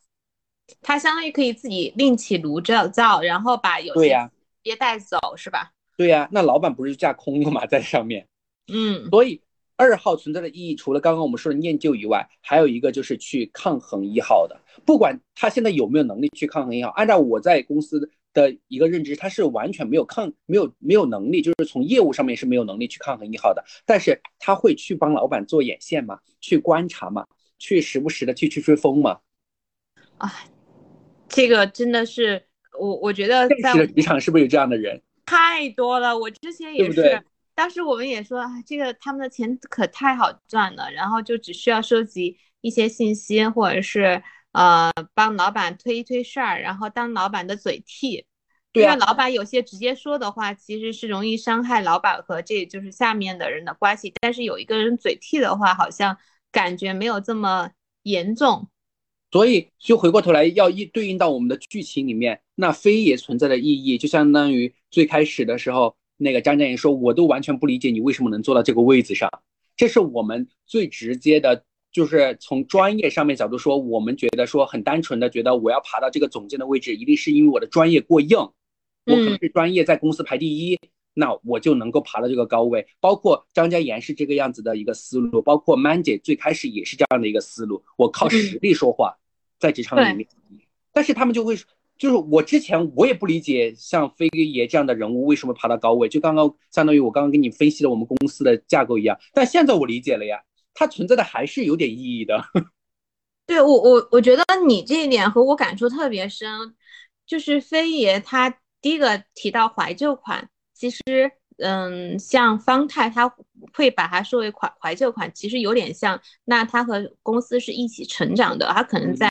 他相当于可以自己另起炉灶，然后把有对呀，别带走是吧？对呀，那老板不是架空了吗？在上面，嗯，所以。二号存在的意义，除了刚刚我们说的念旧以外，还有一个就是去抗衡一号的。不管他现在有没有能力去抗衡一号，按照我在公司的一个认知，他是完全没有抗、没有没有能力，就是从业务上面是没有能力去抗衡一号的。但是他会去帮老板做眼线嘛，去观察嘛，去时不时的去吹吹风嘛。啊，这个真的是我，我觉得现实的职场是不是有这样的人？太多了，我之前也是。当时我们也说，这个他们的钱可太好赚了，然后就只需要收集一些信息，或者是呃帮老板推一推事儿，然后当老板的嘴替。对因为老板有些直接说的话，其实是容易伤害老板和这就是下面的人的关系。但是有一个人嘴替的话，好像感觉没有这么严重。所以就回过头来要一对应到我们的剧情里面，那非也存在的意义，就相当于最开始的时候。那个张嘉言说：“我都完全不理解你为什么能坐到这个位子上，这是我们最直接的，就是从专业上面角度说，我们觉得说很单纯的觉得我要爬到这个总监的位置，一定是因为我的专业过硬，我可能是专业在公司排第一，那我就能够爬到这个高位。包括张嘉言是这个样子的一个思路，包括曼姐最开始也是这样的一个思路，我靠实力说话，在职场里面，但是他们就会。”就是我之前我也不理解像飞爷这样的人物为什么爬到高位，就刚刚相当于我刚刚跟你分析了我们公司的架构一样，但现在我理解了呀，它存在的还是有点意义的。对我我我觉得你这一点和我感触特别深，就是飞爷他第一个提到怀旧款，其实嗯，像方太他会把它说为款怀旧款，其实有点像，那他和公司是一起成长的，他可能在。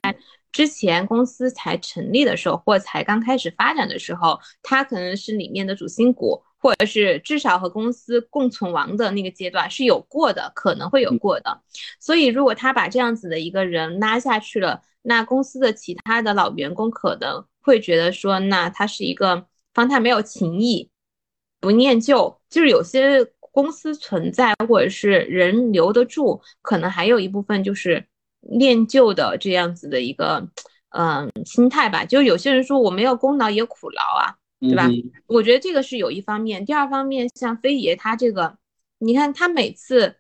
之前公司才成立的时候，或才刚开始发展的时候，他可能是里面的主心骨，或者是至少和公司共存亡的那个阶段是有过的，可能会有过的。所以，如果他把这样子的一个人拉下去了，那公司的其他的老员工可能会觉得说，那他是一个方太没有情义，不念旧。就是有些公司存在，或者是人留得住，可能还有一部分就是。念旧的这样子的一个，嗯，心态吧。就有些人说我没有功劳也苦劳啊，对吧？我觉得这个是有一方面。第二方面，像飞爷他这个，你看他每次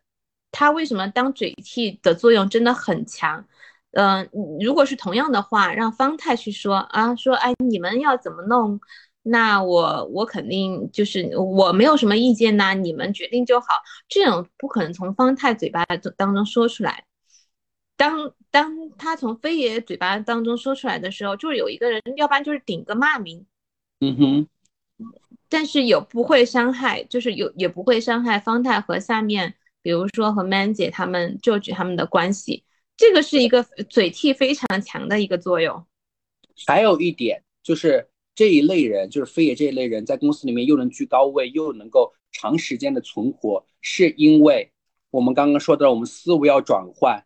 他为什么当嘴替的作用真的很强？嗯，如果是同样的话，让方太去说啊，说哎，你们要怎么弄？那我我肯定就是我没有什么意见呐，你们决定就好。这种不可能从方太嘴巴当中说出来。当当他从飞爷嘴巴当中说出来的时候，就是有一个人，要不然就是顶个骂名，嗯哼，但是有不会伤害，就是有也不会伤害方太和下面，比如说和 Man 姐他们就举他们的关系，这个是一个嘴替非常强的一个作用。还有一点就是这一类人，就是飞爷这一类人，在公司里面又能居高位，又能够长时间的存活，是因为我们刚刚说的，我们思维要转换。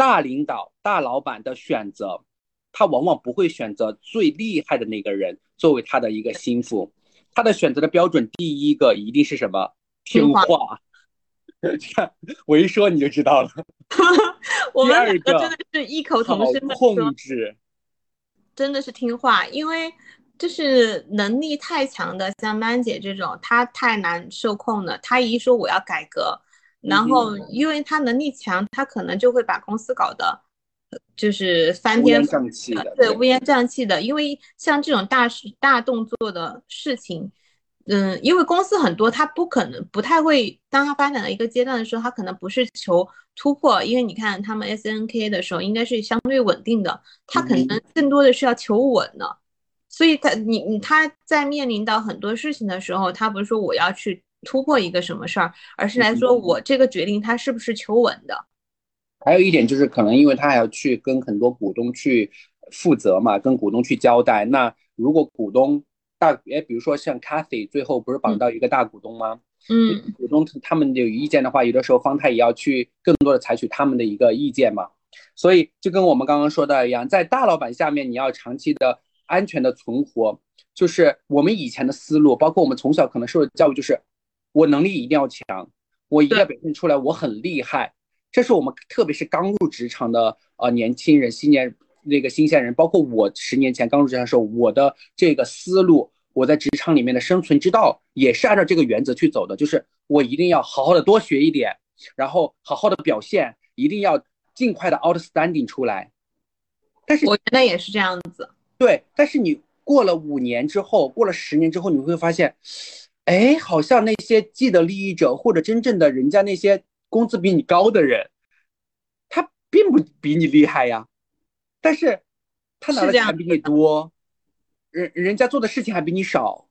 大领导、大老板的选择，他往往不会选择最厉害的那个人作为他的一个心腹，他的选择的标准，第一个一定是什么？听话。我一说你就知道了。我们两个真的是异口同声的说控，制，真的是听话，因为就是能力太强的，像曼姐这种，她太难受控了。她一说我要改革，然后因为他能力强，他可能就会把公司搞得呃就是翻天覆瘴气的，对，乌烟瘴气的。因为像这种大事、大动作的事情，嗯，因为公司很多，他不可能不太会，当他发展到一个阶段的时候，他可能不是求突破，因为你看他们 SNK 的时候，应该是相对稳定的，他可嗯能更多的是要求稳的。所以他你你他在面临到很多事情的时候，他不是说我要去突破一个什么事儿，而是来说我这个决定它是不是求稳的。还有一点就是，可能因为他还要去跟很多股东去负责嘛，跟股东去交代。那如果股东大，哎，比如说像 Cathy 最后不是绑到一个大股东吗？嗯，股东他们有意见的话，有的时候方太也要去更多的采取他们的一个意见嘛。所以就跟我们刚刚说的一样，在大老板下面，你要长期的安全的存活，就是我们以前的思路，包括我们从小可能受的教育，就是我能力一定要强，我一定要表现出来我很厉害。这是我们特别是刚入职场的呃年轻人、新年那个新鲜人，包括我十年前刚入职场的时候，我的这个思路，我在职场里面的生存之道也是按照这个原则去走的，就是我一定要好好的多学一点，然后好好的表现，一定要尽快的 outstanding 出来。但是我觉得也是这样子。对，但是你过了五年之后，过了十年之后，你会发现，哎，好像那些既得利益者或者真正的人家那些工资比你高的人，他并不比你厉害呀，但是他拿的钱比你多，人人家做的事情还比你少，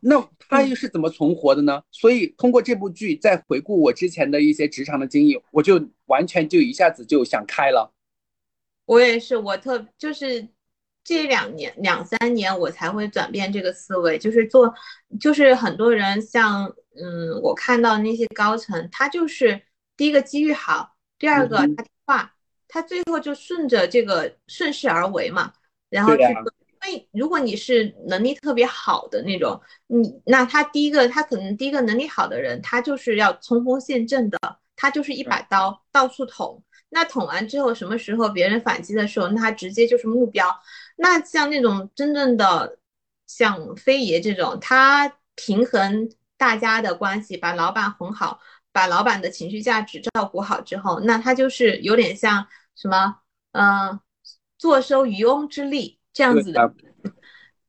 那他又是怎么存活的呢？所以通过这部剧再回顾我之前的一些职场的经历，我就完全就一下子就想开了。我也是，我特就是这两年两三年我才会转变这个思维，就是做，就是很多人像嗯，我看到那些高层，他就是第一个机遇好，第二个嗯他听话，他最后就顺着这个顺势而为嘛，然后去做。因为如果你是能力特别好的那种，你那他第一个他可能第一个能力好的人，他就是要冲锋陷阵的，他就是一把刀到处捅。那捅完之后，什么时候别人反击的时候，那他直接就是目标。那像那种真正的像飞爷这种，他平衡大家的关系，把老板哄好，把老板的情绪价值照顾好之后，那他就是有点像什么，嗯、坐收渔翁之利这样子的，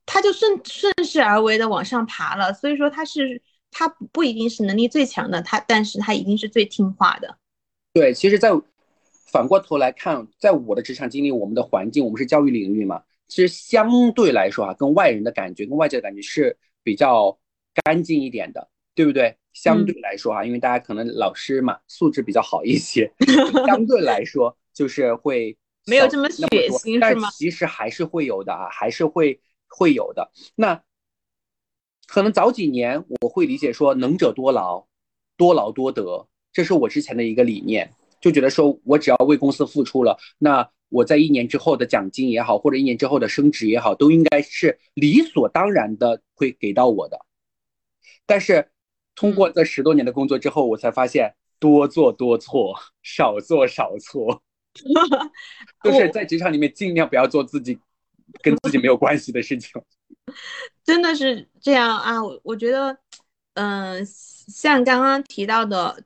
他就顺顺势而为的往上爬了。所以说他是他不不一定是能力最强的，他但是他一定是最听话的。对，其实，在反过头来看，在我的职场经历，我们的环境，我们是教育领域嘛，其实相对来说啊，跟外人的感觉，跟外界的感觉是比较干净一点的，对不对？相对来说啊，因为大家可能老师嘛素质比较好一些，相对来说就是会 没有这么血腥但是吗其实还是会有的啊，还是会会有的。那可能早几年我会理解说能者多劳，多劳多得，这是我之前的一个理念，就觉得说我只要为公司付出了，那我在一年之后的奖金也好，或者一年之后的升职也好，都应该是理所当然的会给到我的。但是通过这十多年的工作之后，我才发现多做多错，少做少错，就是在职场里面尽量不要做自己跟自己没有关系的事情。真的是这样啊！我我觉得，嗯、像刚刚提到的“嗯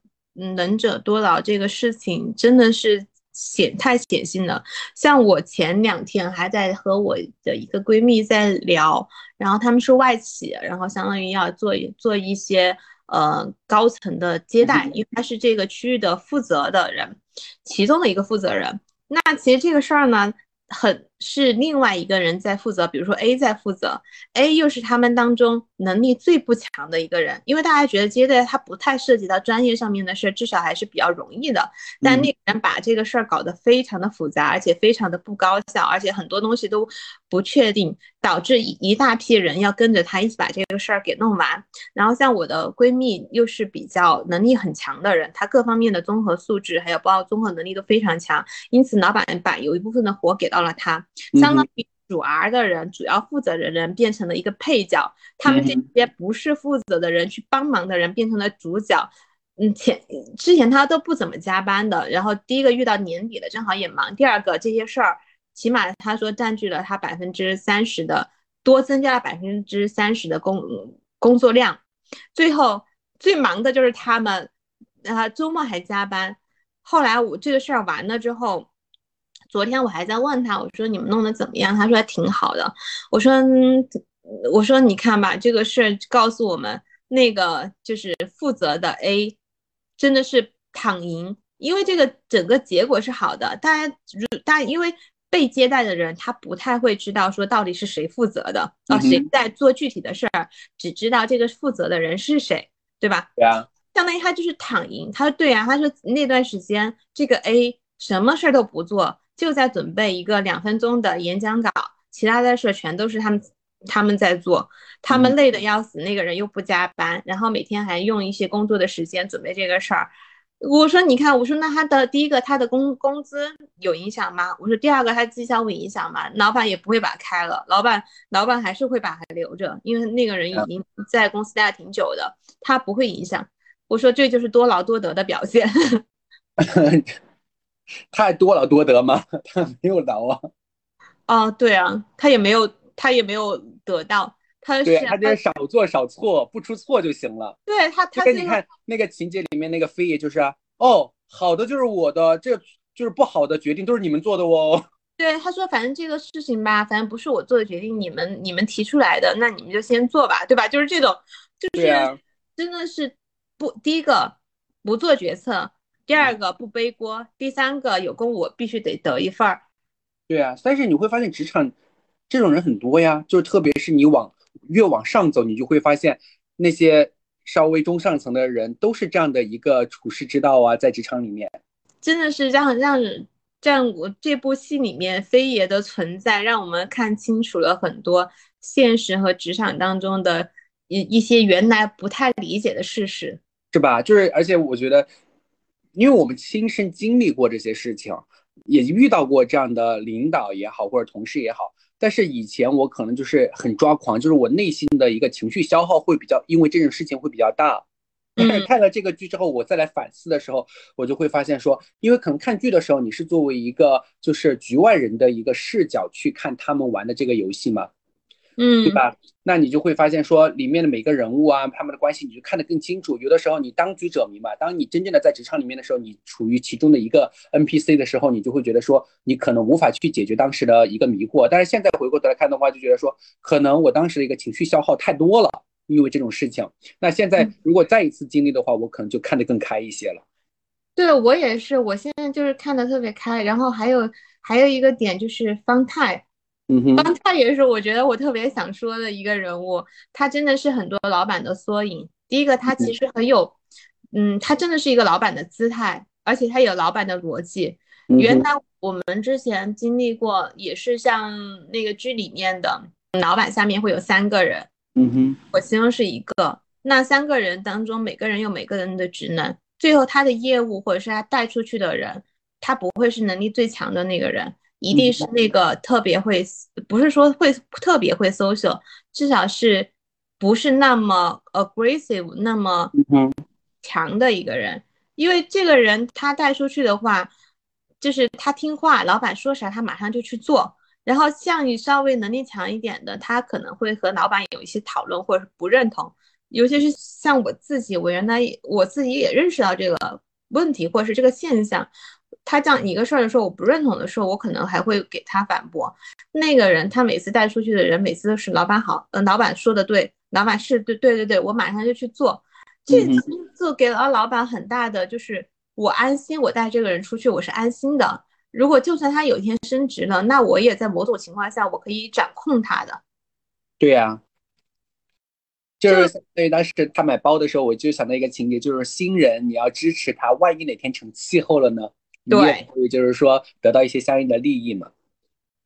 能者多劳”这个事情，真的是显太显性了。像我前两天还在和我的一个闺蜜在聊，然后他们是外企，然后相当于要做做一些呃高层的接待，因为他是这个区域的负责的人，其中的一个负责人。那其实这个事儿呢，很是另外一个人在负责，比如说 A 在负责，A 又是他们当中能力最不强的一个人，因为大家觉得接待他不太涉及到专业上面的事，至少还是比较容易的。但那个人把这个事儿搞得非常的复杂，而且非常的不高效，而且很多东西都不确定，导致一一大批人要跟着他一起把这个事儿给弄完。然后像我的闺蜜又是比较能力很强的人，她各方面的综合素质还有包括综合能力都非常强，因此老板把有一部分的活给到了她，相当于主 R 的人、主要负责的人变成了一个配角，他们这些不是负责的人去帮忙的人变成了主角。嗯，前之前他都不怎么加班的，然后第一个遇到年底了，正好也忙，第二个这些事儿，起码他说占据了他百分之三十的多，增加了百分之三十的工工作量，最后最忙的就是他们，啊，周末还加班。后来我这个事儿完了之后，昨天我还在问他，我说你们弄得怎么样？他说还挺好的。我说，我说你看吧，这个事儿告诉我们，那个就是负责的 A。真的是躺赢，因为这个整个结果是好的。大家，大家因为被接待的人他不太会知道说到底是谁负责的啊，谁在做具体的事儿，只知道这个负责的人是谁，对吧？对啊，相当于他就是躺赢。他说对啊，他说那段时间这个 A 什么事儿都不做，就在准备一个两分钟的演讲稿，其他的事儿全都是他们。他们在做，他们累得要死，那个人又不加班，然后每天还用一些工作的时间准备这个事儿。我说，你看，我说那他的第一个，他的工工资有影响吗？我说第二个，他绩效会影响吗？老板也不会把他开了，老板老板还是会把他留着，因为那个人已经在公司待了挺久的，他不会影响。我说这就是多劳多得的表现。太多劳多得吗？他没有劳啊。啊，对啊，他也没有。他也没有得到，他对他就是少做少错，不出错就行了。对他，他跟你看那个情节里面那个飞爷就是哦，好的就是我的，这就是不好的决定都是你们做的哦。对，他说反正这个事情吧，反正不是我做的决定，你们你们提出来的，那你们就先做吧，对吧？就是这种，就是真的是不第一个不做决策，第二个不背锅，第三个有功我必须得得一份儿。对啊，但是你会发现职场。这种人很多呀，就是特别是你往越往上走，你就会发现那些稍微中上层的人都是这样的一个处世之道啊，在职场里面，真的是让让让我这部戏里面飞爷的存在，让我们看清楚了很多现实和职场当中的一一些原来不太理解的事实，是吧？就是而且我觉得，因为我们亲身经历过这些事情，也遇到过这样的领导也好，或者同事也好。但是以前我可能就是很抓狂，就是我内心的一个情绪消耗会比较，因为这种事情会比较大。但是看了这个剧之后，我再来反思的时候，我就会发现说，因为可能看剧的时候你是作为一个就是局外人的一个视角去看他们玩的这个游戏嘛。嗯，对吧？那你就会发现说，里面的每个人物啊，他们的关系，你就看得更清楚。有的时候你当局者迷嘛，当你真正的在职场里面的时候，你处于其中的一个 NPC 的时候，你就会觉得说，你可能无法去解决当时的一个迷惑。但是现在回过头来看的话，就觉得说，可能我当时的一个情绪消耗太多了，因为这种事情。那现在如果再一次经历的话，我可能就看得更开一些了。对我也是，我现在就是看得特别开。然后还有还有一个点就是方太。方太也是我觉得我特别想说的一个人物，他真的是很多老板的缩影。第一个，他其实很有，嗯，他真的是一个老板的姿态，而且他有老板的逻辑。原来我们之前经历过，也是像那个剧里面的老板下面会有三个人，嗯哼，我其中是一个。那三个人当中，每个人有每个人的职能，最后他的业务或者是他带出去的人，他不会是能力最强的那个人。一定是那个特别会，不是说会特别会 social，至少是不是那么 aggressive 那么强的一个人。因为这个人他带出去的话，就是他听话，老板说啥他马上就去做。然后像你稍微能力强一点的，他可能会和老板有一些讨论或者是不认同。尤其是像我自己，我原来我自己也认识到这个问题或者是这个现象。他讲一个事儿的时候，我不认同的时候，我可能还会给他反驳。那个人他每次带出去的人，每次都是老板好，嗯，老板说的对，老板是对，对对对，我马上就去做。这就给了老板很大的，就是我安心，我带这个人出去，我是安心的。如果就算他有一天升职了，那我也在某种情况下，我可以掌控他的。对呀，就是所以当时他买包的时候，我就想到一个情节，就是新人你要支持他，万一哪天成气候了呢？对，就是说得到一些相应的利益嘛。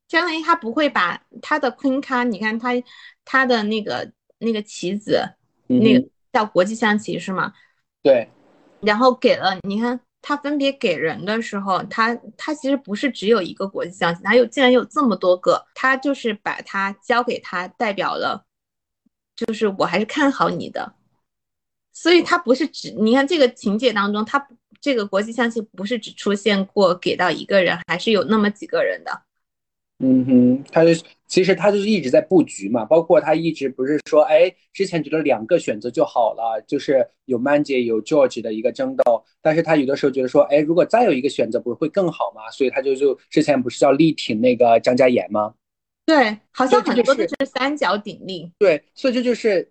相当于他不会把他的 Queen 卡，你看他他的那个那个棋子，那个叫国际象棋是吗？对。然后给了，你看他分别给人的时候，他他其实不是只有一个国际象棋，他有竟然有这么多个，他就是把它交给他，代表了，就是我还是看好你的。所以它不是只你看这个情节当中，它这个国际象棋不是只出现过给到一个人，还是有那么几个人的。嗯哼，他就其实他就是一直在布局嘛，包括他一直不是说，哎，之前觉得两个选择就好了，就是有 Man 姐有 George 的一个争斗，但是他有的时候觉得说，哎，如果再有一个选择，不是会更好吗？所以他就就之前不是叫力挺那个张嘉妍吗？对，好像很多的就都是三角鼎立。对，所以这就是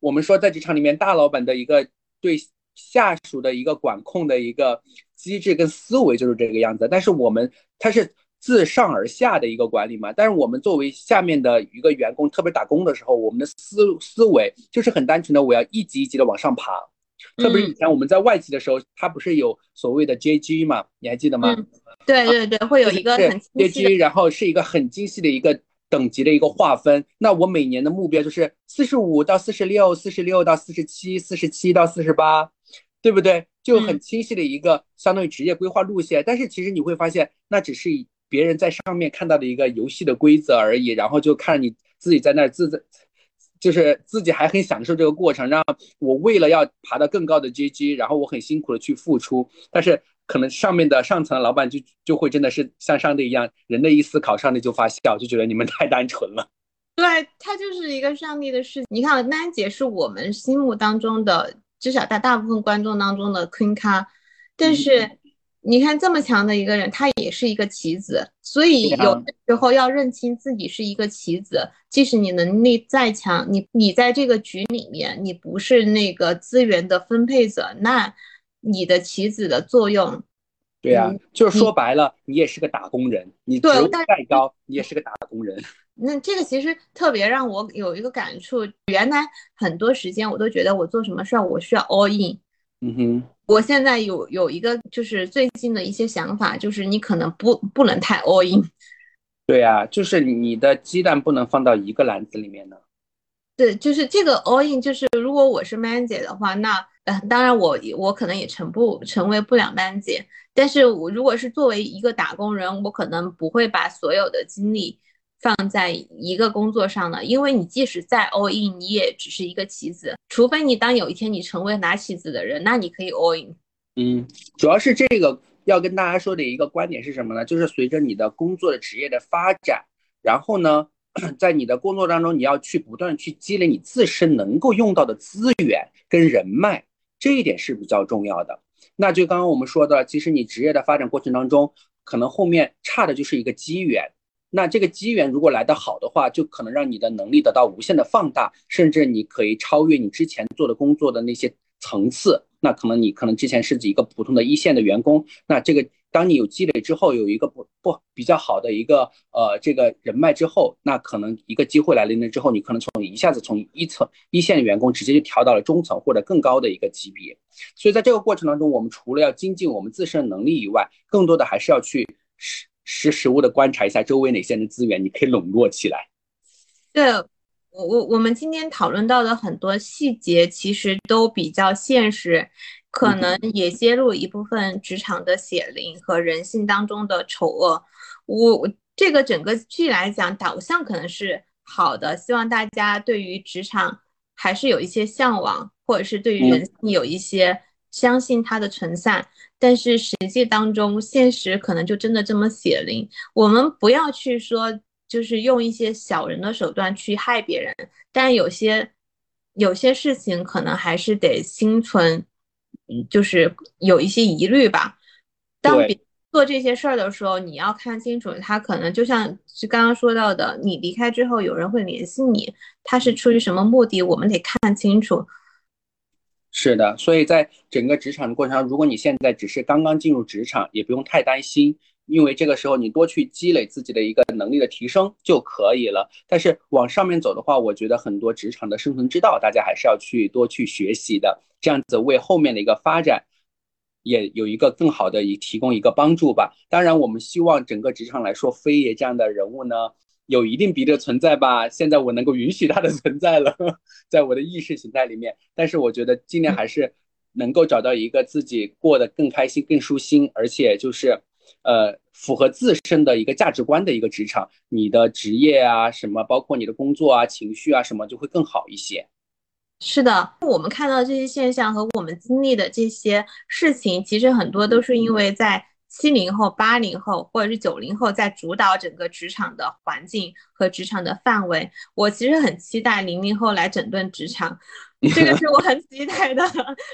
我们说在职场里面大老板的一个对下属的一个管控的一个机制跟思维就是这个样子。但是我们它是自上而下的一个管理嘛，但是我们作为下面的一个员工，特别打工的时候，我们的思思维就是很单纯的，我要一级一级的往上爬。特别是以前我们在外企的时候，它不是有所谓的 JG 嘛？你还记得吗？嗯，对对对，会有一个很 JG，然后是一个很精细的一个等级的一个划分。那我每年的目标就是四十五到四十六，四十六到四十七，四十七到四十八，对不对？就很清晰的一个相当于职业规划路线。但是其实你会发现，那只是别人在上面看到的一个游戏的规则而已，然后就看你自己在那儿自在。就是自己还很享受这个过程，让我为了要爬到更高的阶级，然后我很辛苦的去付出，但是可能上面的上层的老板就就会真的是像上帝一样，人的一思考，上帝就发笑，就觉得你们 太单纯了。对，它就是一个上帝的事。你看，丹姐是我们心目当中的，至少在大部分观众当中的 queen 咖，但是你看这么强的一个人，他也是一个棋子，所以有的时候要认清自己是一个棋子，即使你能力再强，你你在这个局里面，你不是那个资源的分配者，那你的棋子的作用对呀、嗯就是说白了，你也是个打工人，你职务对但再高，你也是个打工人。那这个其实特别让我有一个感触，原来很多时间我都觉得我做什么事儿我需要 all in，嗯哼，我现在有有一个就是最近的一些想法，就是你可能不不能太 all in，对呀、就是你的鸡蛋不能放到一个篮子里面呢。对，就是这个 all in，就是如果我是 man 姐的话，那当然我我可能也成不成为不了 man 姐，但是我如果是作为一个打工人，我可能不会把所有的精力放在一个工作上的，因为你即使再 all in，你也只是一个棋子，除非你当有一天你成为拿棋子的人，那你可以 all in。嗯，主要是这个要跟大家说的一个观点是什么呢？就是随着你的工作的职业的发展，然后呢，在你的工作当中，你要去不断去积累你自身能够用到的资源跟人脉，这一点是比较重要的。那就刚刚我们说的，其实你职业的发展过程当中，可能后面差的就是一个机缘。那这个机缘如果来得好的话，就可能让你的能力得到无限的放大，甚至你可以超越你之前做的工作的那些层次。那可能你可能之前是一个普通的一线的员工，那这个当你有积累之后，有一个不不比较好的一个呃这个人脉之后，那可能一个机会来临了之后，你可能从一下子从一层一线的员工直接就调到了中层或者更高的一个级别。所以在这个过程当中，我们除了要精进我们自身能力以外，更多的还是要去实实实物的观察一下周围哪些人的资源，你可以笼络起来。对我我我们今天讨论到的很多细节，其实都比较现实，可嗯能也揭露一部分职场的血淋和人性当中的丑恶。我我这个整个剧来讲，导向可能是好的，希望大家对于职场还是有一些向往，或者是对于人性有一些相信它的存在。但是实际当中，现实可能就真的这么血淋。我们不要去说，就是用一些小人的手段去害别人，但有些有些事情可能还是得心存，嗯，就是有一些疑虑吧。当对别做这些事儿的时候，你要看清楚，他可能就像是刚刚说到的，你离开之后有人会联系你，他是出于什么目的，我们得看清楚。是的，所以在整个职场的过程中，如果你现在只是刚刚进入职场，也不用太担心，因为这个时候你多去积累自己的一个能力的提升就可以了。但是往上面走的话，我觉得很多职场的生存之道，大家还是要去多去学习的，这样子为后面的一个发展也有一个更好的以提供一个帮助吧。当然，我们希望整个职场来说，飞爷这样的人物呢。有一定比例的存在吧，现在我能够允许他的存在了，在我的意识形态里面。但是我觉得尽量还是能够找到一个自己过得更开心、更舒心，而且就是呃符合自身的一个价值观的一个职场，你的职业啊什么，包括你的工作啊、情绪啊什么，就会更好一些。是的，我们看到这些现象和我们经历的这些事情，其实很多都是因为在七零后、八零后或者是九零后在主导整个职场的环境和职场的范围。我其实很期待零零后来整顿职场，这个是我很期待的。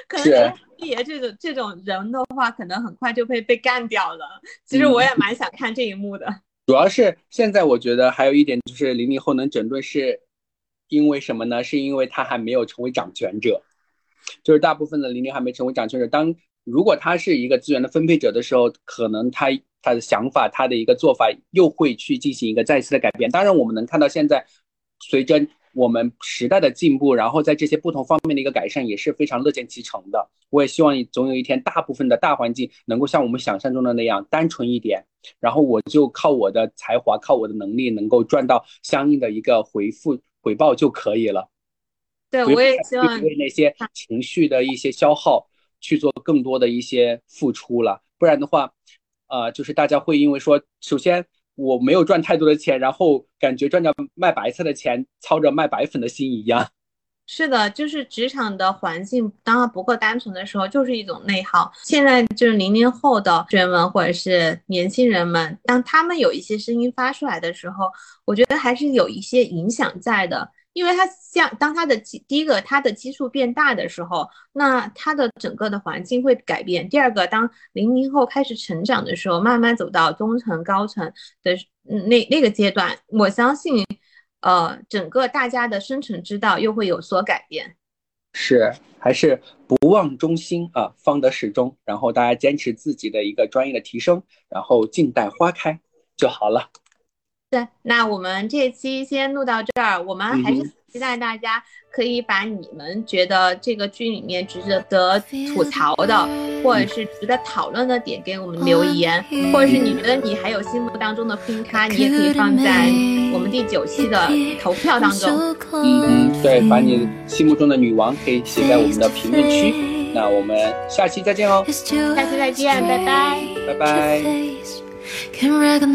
可能是毕爷这种这种人的话，可能很快就会被干掉了。其实我也蛮想看这一幕的。主要是现在我觉得还有一点就是零零后能整顿是因为什么呢？是因为他还没有成为掌权者，就是大部分的零零还没成为掌权者。当如果他是一个资源的分配者的时候，可能他他的想法，他的一个做法又会去进行一个再次的改变。当然，我们能看到现在随着我们时代的进步，然后在这些不同方面的一个改善也是非常乐见其成的。我也希望总有一天，大部分的大环境能够像我们想象中的那样单纯一点，然后我就靠我的才华，靠我的能力，能够赚到相应的一个回复回报就可以了。对，我也希望为那些情绪的一些消耗去做更多的一些付出了，不然的话，呃，就是大家会因为说，首先我没有赚太多的钱，然后感觉赚着卖白菜的钱，操着卖白粉的心一样。是的，就是职场的环境，当它不够单纯的时候，就是一种内耗。现在就是零零后的学员们或者是年轻人们，当他们有一些声音发出来的时候，我觉得还是有一些影响在的。因为他像当他的基第一个他的基数变大的时候，那他的整个的环境会改变。第二个，当零零后开始成长的时候，慢慢走到中层、高层的那那个阶段，我相信。呃，整个大家的生存之道又会有所改变。是，还是不忘初心啊，方得始终。然后大家坚持自己的一个专业的提升，然后静待花开就好了。对，那我们这期先录到这儿。我们还是期待大家可以把你们觉得这个剧里面值得吐槽的，或者是值得讨论的点给我们留言，或者是你觉得你还有心目当中的 Queen 咖，你也可以放在我们第九期的投票当中。嗯嗯，对，把你心目中的女王可以写在我们的评论区。那我们下期再见哦，下期再见，拜拜，拜拜。